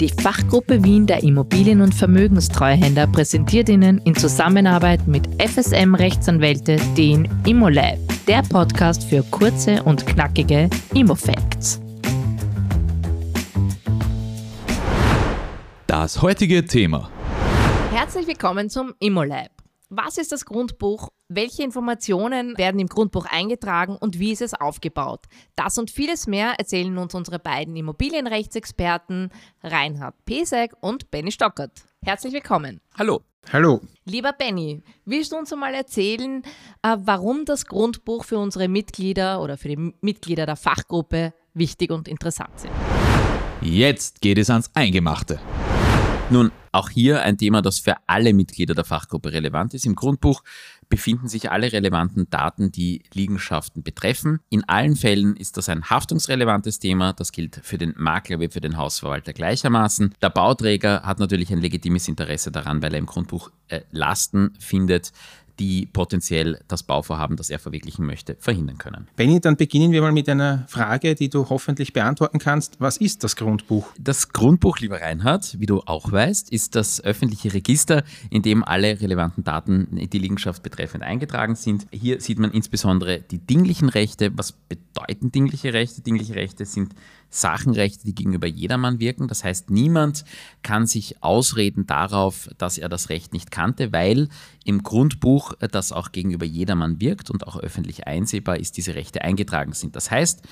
Die Fachgruppe Wien der Immobilien- und Vermögenstreuhänder präsentiert Ihnen in Zusammenarbeit mit FSM Rechtsanwälte den ImmoLab, der Podcast für kurze und knackige Immofacts. Das heutige Thema. Herzlich willkommen zum ImmoLab. Was ist das Grundbuch? Welche Informationen werden im Grundbuch eingetragen und wie ist es aufgebaut? Das und vieles mehr erzählen uns unsere beiden Immobilienrechtsexperten Reinhard Pesek und Benny Stockert. Herzlich willkommen. Hallo. Hallo. Lieber Benny, willst du uns einmal erzählen, äh, warum das Grundbuch für unsere Mitglieder oder für die Mitglieder der Fachgruppe wichtig und interessant sind? Jetzt geht es ans Eingemachte. Nun, auch hier ein Thema, das für alle Mitglieder der Fachgruppe relevant ist. Im Grundbuch befinden sich alle relevanten Daten, die Liegenschaften betreffen. In allen Fällen ist das ein haftungsrelevantes Thema. Das gilt für den Makler wie für den Hausverwalter gleichermaßen. Der Bauträger hat natürlich ein legitimes Interesse daran, weil er im Grundbuch äh, Lasten findet, die potenziell das Bauvorhaben, das er verwirklichen möchte, verhindern können. Benny, dann beginnen wir mal mit einer Frage, die du hoffentlich beantworten kannst. Was ist das Grundbuch? Das Grundbuch, lieber Reinhard, wie du auch weißt, ist das öffentliche Register, in dem alle relevanten Daten, die Liegenschaft betreffend, eingetragen sind. Hier sieht man insbesondere die dinglichen Rechte. Was bedeuten dingliche Rechte? Dingliche Rechte sind Sachenrechte, die gegenüber jedermann wirken. Das heißt, niemand kann sich ausreden darauf, dass er das Recht nicht kannte, weil im Grundbuch, äh, das auch gegenüber jedermann wirkt und auch öffentlich einsehbar ist, diese Rechte eingetragen sind. Das heißt,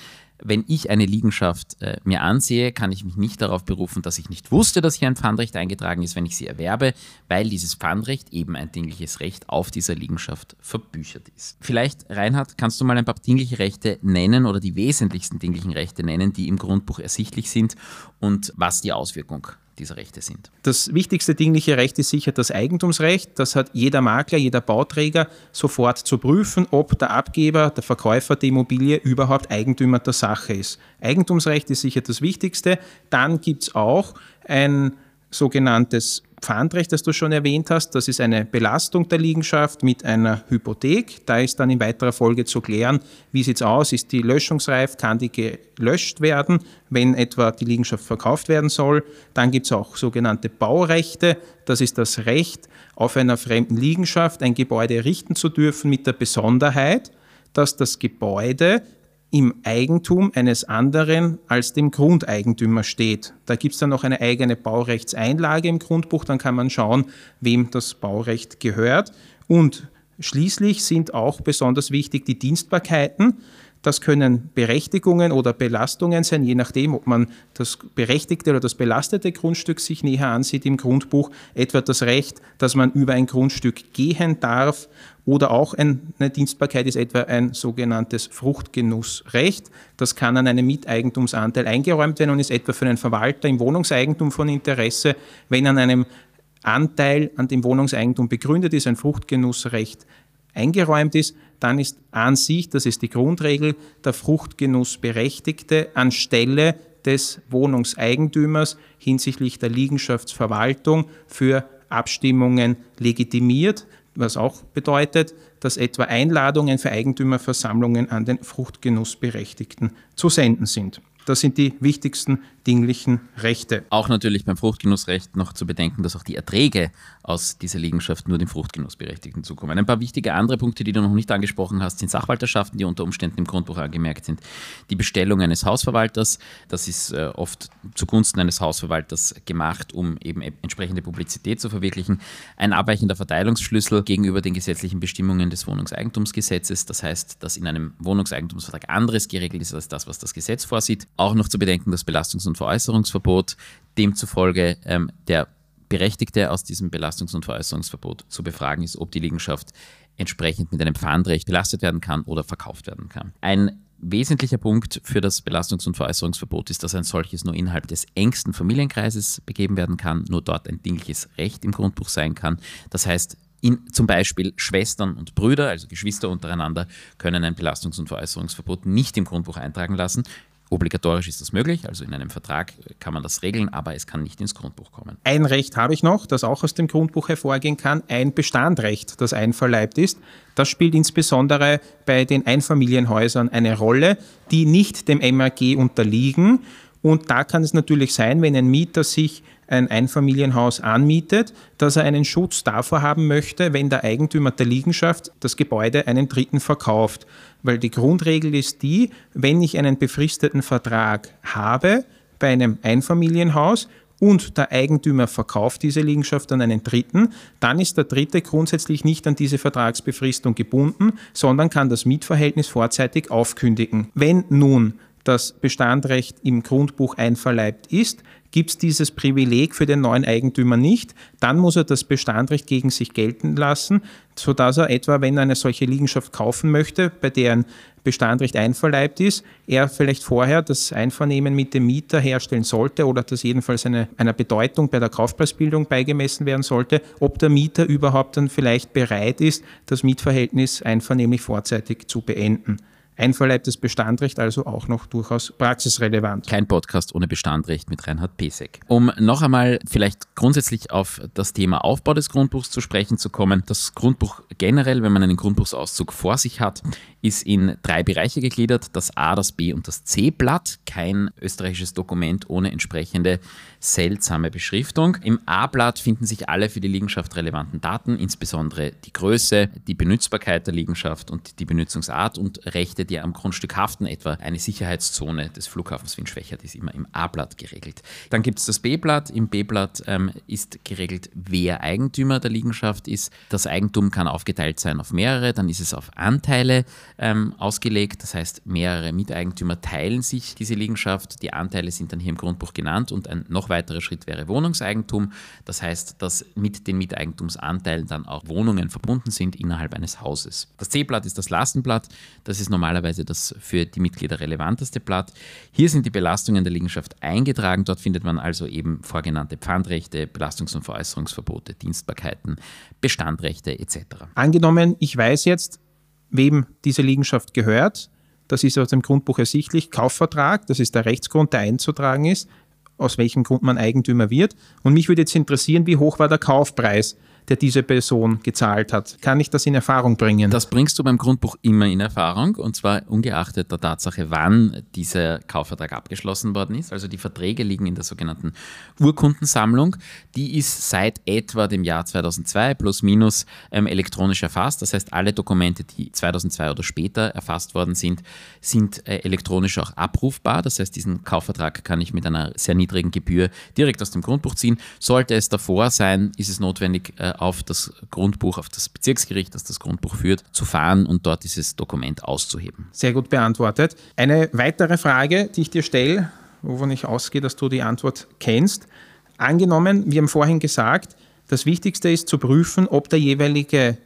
wenn ich eine Liegenschaft äh, mir ansehe, kann ich mich nicht darauf berufen, dass ich nicht wusste, dass hier ein Pfandrecht eingetragen ist, wenn ich sie erwerbe, weil dieses Pfandrecht eben ein dingliches Recht auf dieser Liegenschaft verbüchert ist. Vielleicht, Reinhard, kannst du mal ein paar dingliche Rechte nennen oder die wesentlichsten dinglichen Rechte nennen, die im Grundbuch ersichtlich sind und was die Auswirkung dieser Rechte sind. Das wichtigste dingliche Recht ist sicher das Eigentumsrecht. Das hat jeder Makler, jeder Bauträger sofort zu prüfen, ob der Abgeber, der Verkäufer der Immobilie überhaupt Eigentümer der Sache ist. Eigentumsrecht ist sicher das Wichtigste. Dann gibt es auch ein sogenanntes Pfandrecht, das du schon erwähnt hast, das ist eine Belastung der Liegenschaft mit einer Hypothek. Da ist dann in weiterer Folge zu klären, wie sieht es aus, ist die löschungsreif, kann die gelöscht werden, wenn etwa die Liegenschaft verkauft werden soll. Dann gibt es auch sogenannte Baurechte, das ist das Recht, auf einer fremden Liegenschaft ein Gebäude errichten zu dürfen mit der Besonderheit, dass das Gebäude im Eigentum eines anderen als dem Grundeigentümer steht. Da gibt es dann noch eine eigene Baurechtseinlage im Grundbuch, dann kann man schauen, wem das Baurecht gehört. Und schließlich sind auch besonders wichtig die Dienstbarkeiten. Das können Berechtigungen oder Belastungen sein, je nachdem, ob man das berechtigte oder das belastete Grundstück sich näher ansieht im Grundbuch, etwa das Recht, dass man über ein Grundstück gehen darf oder auch eine Dienstbarkeit ist etwa ein sogenanntes Fruchtgenussrecht. Das kann an einem Miteigentumsanteil eingeräumt werden und ist etwa für einen Verwalter im Wohnungseigentum von Interesse, wenn an einem Anteil an dem Wohnungseigentum begründet ist, ein Fruchtgenussrecht eingeräumt ist, dann ist an sich, das ist die Grundregel, der Fruchtgenussberechtigte anstelle des Wohnungseigentümers hinsichtlich der Liegenschaftsverwaltung für Abstimmungen legitimiert, was auch bedeutet, dass etwa Einladungen für Eigentümerversammlungen an den Fruchtgenussberechtigten zu senden sind. Das sind die wichtigsten dinglichen Rechte. Auch natürlich beim Fruchtgenussrecht noch zu bedenken, dass auch die Erträge aus dieser Liegenschaft nur dem Fruchtgenussberechtigten zukommen. Ein paar wichtige andere Punkte, die du noch nicht angesprochen hast, sind Sachwalterschaften, die unter Umständen im Grundbuch angemerkt sind. Die Bestellung eines Hausverwalters, das ist äh, oft zugunsten eines Hausverwalters gemacht, um eben e-, entsprechende Publizität zu verwirklichen. Ein abweichender Verteilungsschlüssel gegenüber den gesetzlichen Bestimmungen des Wohnungseigentumsgesetzes, das heißt, dass in einem Wohnungseigentumsvertrag anderes geregelt ist als das, was das Gesetz vorsieht. Auch noch zu bedenken das Belastungs- und Veräußerungsverbot, demzufolge ähm, der Berechtigte aus diesem Belastungs- und Veräußerungsverbot zu befragen ist, ob die Liegenschaft entsprechend mit einem Pfandrecht belastet werden kann oder verkauft werden kann. Ein wesentlicher Punkt für das Belastungs- und Veräußerungsverbot ist, dass ein solches nur innerhalb des engsten Familienkreises begeben werden kann, nur dort ein dingliches Recht im Grundbuch sein kann. Das heißt, in, zum Beispiel Schwestern und Brüder, also Geschwister untereinander, können ein Belastungs- und Veräußerungsverbot nicht im Grundbuch eintragen lassen. Obligatorisch ist das möglich, also in einem Vertrag kann man das regeln, aber es kann nicht ins Grundbuch kommen. Ein Recht habe ich noch, das auch aus dem Grundbuch hervorgehen kann, ein Bestandrecht, das einverleibt ist. Das spielt insbesondere bei den Einfamilienhäusern eine Rolle, die nicht dem MAG unterliegen Und da kann es natürlich sein, wenn ein Mieter sich ein Einfamilienhaus anmietet, dass er einen Schutz davor haben möchte, wenn der Eigentümer der Liegenschaft das Gebäude einen Dritten verkauft. Weil die Grundregel ist die, wenn ich einen befristeten Vertrag habe bei einem Einfamilienhaus und der Eigentümer verkauft diese Liegenschaft an einen Dritten, dann ist der Dritte grundsätzlich nicht an diese Vertragsbefristung gebunden, sondern kann das Mietverhältnis vorzeitig aufkündigen. Wenn nun das Bestandrecht im Grundbuch einverleibt ist, gibt es dieses Privileg für den neuen Eigentümer nicht. Dann muss er das Bestandrecht gegen sich gelten lassen, sodass er etwa, wenn er eine solche Liegenschaft kaufen möchte, bei deren Bestandrecht einverleibt ist, er vielleicht vorher das Einvernehmen mit dem Mieter herstellen sollte oder das jedenfalls eine, einer Bedeutung bei der Kaufpreisbildung beigemessen werden sollte, ob der Mieter überhaupt dann vielleicht bereit ist, das Mietverhältnis einvernehmlich vorzeitig zu beenden einverleibtes Bestandrecht also auch noch durchaus praxisrelevant. Kein Podcast ohne Bestandrecht mit Reinhard Pesek. Um noch einmal vielleicht grundsätzlich auf das Thema Aufbau des Grundbuchs zu sprechen zu kommen. Das Grundbuch generell, wenn man einen Grundbuchsauszug vor sich hat, ist in drei Bereiche gegliedert, das A, das B und das C-Blatt. Kein österreichisches Dokument ohne entsprechende seltsame Beschriftung. Im A-Blatt finden sich alle für die Liegenschaft relevanten Daten, insbesondere die Größe, die Benutzbarkeit der Liegenschaft und die Benutzungsart und Rechte, die am Grundstück haften, etwa eine Sicherheitszone des Flughafens Wien-Schwächert ist immer im A-Blatt geregelt. Dann gibt es das B-Blatt. Im B-Blatt ähm, ist geregelt, wer Eigentümer der Liegenschaft ist. Das Eigentum kann aufgeteilt sein auf mehrere, dann ist es auf Anteile ähm, ausgelegt. Das heißt, mehrere Miteigentümer teilen sich diese Liegenschaft. Die Anteile sind dann hier im Grundbuch genannt und ein noch weiterer Schritt wäre Wohnungseigentum. Das heißt, dass mit den Miteigentumsanteilen dann auch Wohnungen verbunden sind innerhalb eines Hauses. Das C-Blatt ist das Lastenblatt. Das ist normalerweise das für die Mitglieder relevanteste Blatt. Hier sind die Belastungen der Liegenschaft eingetragen. Dort findet man also eben vorgenannte Pfandrechte, Belastungs- und Veräußerungsverbote, Dienstbarkeiten, Bestandrechte etc. Angenommen, ich weiß jetzt, wem diese Liegenschaft gehört. Das ist aus dem Grundbuch ersichtlich. Kaufvertrag, das ist der Rechtsgrund, der einzutragen ist, aus welchem Grund man Eigentümer wird. Und mich würde jetzt interessieren, wie hoch war der Kaufpreis? Der diese Person gezahlt hat. Kann ich das in Erfahrung bringen? Das bringst du beim Grundbuch immer in Erfahrung und zwar ungeachtet der Tatsache, wann dieser Kaufvertrag abgeschlossen worden ist. Also die Verträge liegen in der sogenannten Urkundensammlung. Die ist seit etwa dem Jahr 2002 plus minus ähm, elektronisch erfasst. Das heißt, alle Dokumente, die 2002 oder später erfasst worden sind, sind äh, elektronisch auch abrufbar. Das heißt, diesen Kaufvertrag kann ich mit einer sehr niedrigen Gebühr direkt aus dem Grundbuch ziehen. Sollte es davor sein, ist es notwendig, äh, auf das Grundbuch, auf das Bezirksgericht, das das Grundbuch führt, zu fahren und dort dieses Dokument auszuheben. Sehr gut beantwortet. Eine weitere Frage, die ich dir stelle, wovon ich ausgehe, dass du die Antwort kennst. Angenommen, wir haben vorhin gesagt, das Wichtigste ist zu prüfen, ob der jeweilige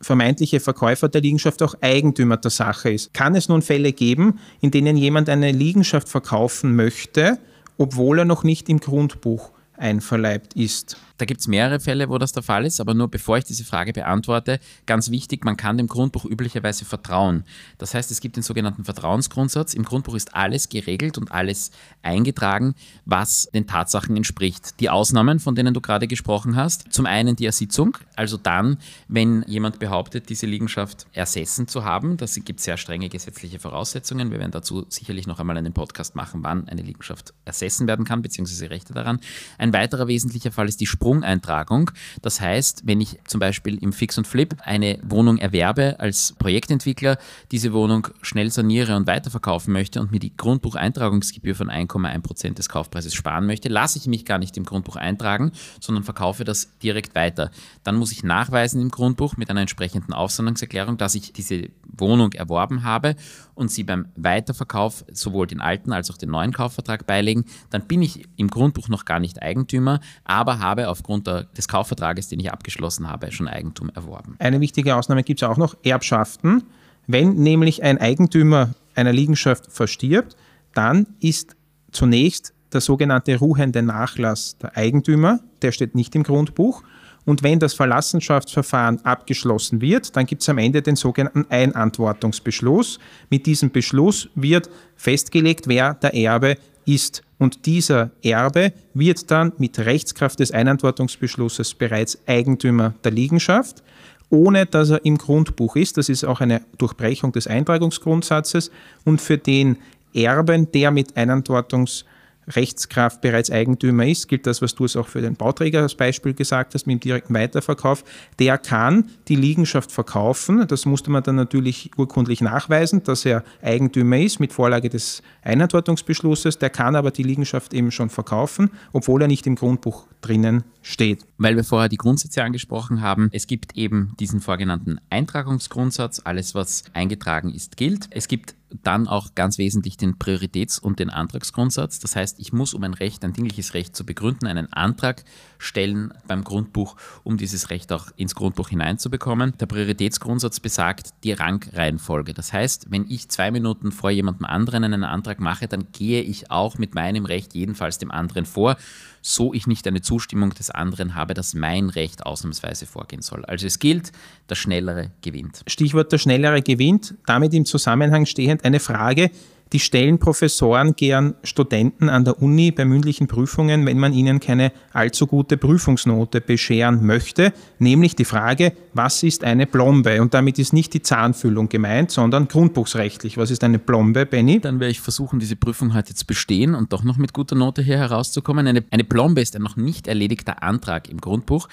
vermeintliche Verkäufer der Liegenschaft auch Eigentümer der Sache ist. Kann es nun Fälle geben, in denen jemand eine Liegenschaft verkaufen möchte, obwohl er noch nicht im Grundbuch einverleibt ist? Da gibt es mehrere Fälle, wo das der Fall ist, aber nur bevor ich diese Frage beantworte, ganz wichtig, man kann dem Grundbuch üblicherweise vertrauen. Das heißt, es gibt den sogenannten Vertrauensgrundsatz. Im Grundbuch ist alles geregelt und alles eingetragen, was den Tatsachen entspricht. Die Ausnahmen, von denen du gerade gesprochen hast, zum einen die Ersitzung, also dann, wenn jemand behauptet, diese Liegenschaft ersessen zu haben. Das gibt sehr strenge gesetzliche Voraussetzungen. Wir werden dazu sicherlich noch einmal einen Podcast machen, wann eine Liegenschaft ersessen werden kann, beziehungsweise Rechte daran. Ein weiterer wesentlicher Fall ist die Sprung Sprungeintragung. Das heißt, wenn ich zum Beispiel im Fix und Flip eine Wohnung erwerbe als Projektentwickler, diese Wohnung schnell saniere und weiterverkaufen möchte und mir die Grundbucheintragungsgebühr von 1,1 Prozent des Kaufpreises sparen möchte, lasse ich mich gar nicht im Grundbuch eintragen, sondern verkaufe das direkt weiter. Dann muss ich nachweisen im Grundbuch mit einer entsprechenden Aufsonderungserklärung, dass ich diese Wohnung erworben habe und sie beim Weiterverkauf sowohl den alten als auch den neuen Kaufvertrag beilegen, dann bin ich im Grundbuch noch gar nicht Eigentümer, aber habe aufgrund des Kaufvertrages, den ich abgeschlossen habe, schon Eigentum erworben. Eine wichtige Ausnahme gibt es auch noch, Erbschaften. Wenn nämlich ein Eigentümer einer Liegenschaft verstirbt, dann ist zunächst der sogenannte ruhende Nachlass der Eigentümer, der steht nicht im Grundbuch, und wenn das Verlassenschaftsverfahren abgeschlossen wird, dann gibt es am Ende den sogenannten Einantwortungsbeschluss. Mit diesem Beschluss wird festgelegt, wer der Erbe ist. Und dieser Erbe wird dann mit Rechtskraft des Einantwortungsbeschlusses bereits Eigentümer der Liegenschaft, ohne dass er im Grundbuch ist. Das ist auch eine Durchbrechung des Eintragungsgrundsatzes. Und für den Erben, der mit Einantwortungsbeschluss Rechtskraft bereits Eigentümer ist, gilt das, was du es auch für den Bauträger als Beispiel gesagt hast, mit dem direkten Weiterverkauf, der kann die Liegenschaft verkaufen. Das musste man dann natürlich urkundlich nachweisen, dass er Eigentümer ist mit Vorlage des Einantwortungsbeschlusses. Der kann aber die Liegenschaft eben schon verkaufen, obwohl er nicht im Grundbuch drinnen steht. Weil wir vorher die Grundsätze angesprochen haben, es gibt eben diesen vorgenannten Eintragungsgrundsatz, alles was eingetragen ist, gilt. Es gibt dann auch ganz wesentlich den Prioritäts- und den Antragsgrundsatz. Das heißt, ich muss, um ein Recht, ein dingliches Recht zu begründen, einen Antrag stellen beim Grundbuch, um dieses Recht auch ins Grundbuch hineinzubekommen. Der Prioritätsgrundsatz besagt die Rangreihenfolge. Das heißt, wenn ich zwei Minuten vor jemandem anderen einen Antrag mache, dann gehe ich auch mit meinem Recht jedenfalls dem anderen vor, so ich nicht eine Zustimmung des anderen habe, dass mein Recht ausnahmsweise vorgehen soll. Also es gilt, der Schnellere gewinnt. Stichwort der Schnellere gewinnt. Damit im Zusammenhang stehend eine Frage, die stellen Professoren gern Studenten an der Uni bei mündlichen Prüfungen, wenn man ihnen keine allzu gute Prüfungsnote bescheren möchte, nämlich die Frage, was ist eine Plombe? Und damit ist nicht die Zahnfüllung gemeint, sondern grundbuchsrechtlich. Was ist eine Plombe, Benny? Dann werde ich versuchen, diese Prüfung heute zu bestehen und doch noch mit guter Note hier herauszukommen. Eine, eine Plombe ist ein noch nicht erledigter Antrag im Grundbuch.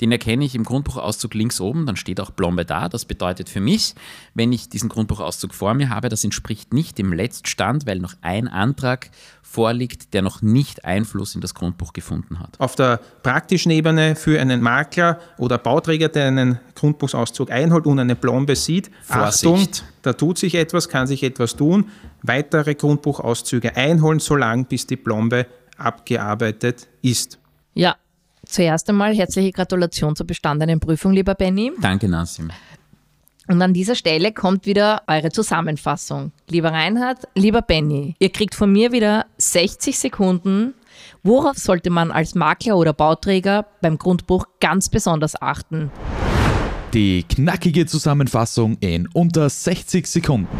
Den erkenne ich im Grundbuchauszug links oben, dann steht auch Plombe da. Das bedeutet für mich, wenn ich diesen Grundbuchauszug vor mir habe, das entspricht nicht dem Letztstand, weil noch ein Antrag vorliegt, der noch nicht Einfluss in das Grundbuch gefunden hat. Auf der praktischen Ebene für einen Makler oder Bauträger, der einen Grundbuchsauszug einholt und eine Plombe sieht, Vorsicht. Achtung, da tut sich etwas, kann sich etwas tun, weitere Grundbuchauszüge einholen, solange bis die Plombe abgearbeitet ist. Ja, zuerst einmal herzliche Gratulation zur bestandenen Prüfung, lieber Benny. Danke, Nassim. Und an dieser Stelle kommt wieder eure Zusammenfassung. Lieber Reinhard, lieber Benny, ihr kriegt von mir wieder 60 Sekunden. Worauf sollte man als Makler oder Bauträger beim Grundbuch ganz besonders achten? Die knackige Zusammenfassung in unter 60 Sekunden.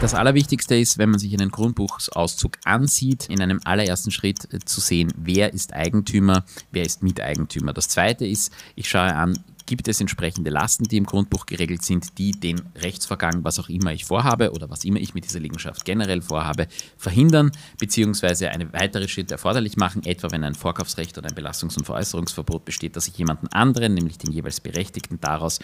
Das Allerwichtigste ist, wenn man sich einen Grundbuchsauszug ansieht, in einem allerersten Schritt äh, zu sehen, wer ist Eigentümer, wer ist Miteigentümer. Das Zweite ist, ich schaue an, gibt es entsprechende Lasten, die im Grundbuch geregelt sind, die den Rechtsvorgang, was auch immer ich vorhabe oder was immer ich mit dieser Liegenschaft generell vorhabe, verhindern bzw. eine weitere Schritte erforderlich machen, etwa wenn ein Vorkaufsrecht oder ein Belastungs- und Veräußerungsverbot besteht, dass ich jemanden anderen, nämlich den jeweils Berechtigten daraus,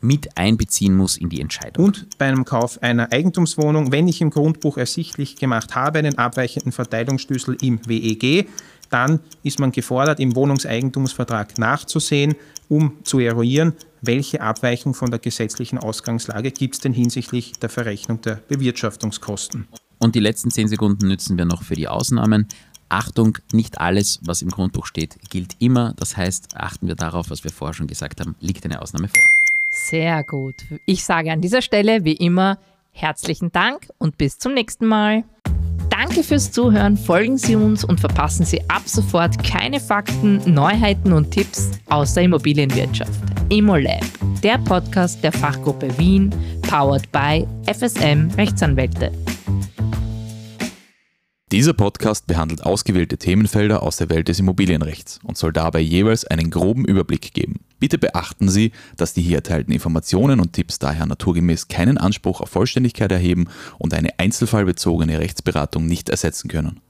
mit einbeziehen muss in die Entscheidung. Und bei einem Kauf einer Eigentumswohnung, wenn ich im Grundbuch ersichtlich gemacht habe, einen abweichenden Verteilungsschlüssel im WEG, dann ist man gefordert, im Wohnungseigentumsvertrag nachzusehen, um zu eruieren, welche Abweichung von der gesetzlichen Ausgangslage gibt es denn hinsichtlich der Verrechnung der Bewirtschaftungskosten. Und die letzten zehn Sekunden nützen wir noch für die Ausnahmen. Achtung, nicht alles, was im Grundbuch steht, gilt immer. Das heißt, achten wir darauf, was wir vorher schon gesagt haben, liegt eine Ausnahme vor. Sehr gut. Ich sage an dieser Stelle wie immer herzlichen Dank und bis zum nächsten Mal. Danke fürs Zuhören, folgen Sie uns und verpassen Sie ab sofort keine Fakten, Neuheiten und Tipps aus der Immobilienwirtschaft. ImmoLab, der Podcast der Fachgruppe Wien, powered by FSM Rechtsanwälte. Dieser Podcast behandelt ausgewählte Themenfelder aus der Welt des Immobilienrechts und soll dabei jeweils einen groben Überblick geben. Bitte beachten Sie, dass die hier erteilten Informationen und Tipps daher naturgemäß keinen Anspruch auf Vollständigkeit erheben und eine einzelfallbezogene Rechtsberatung nicht ersetzen können.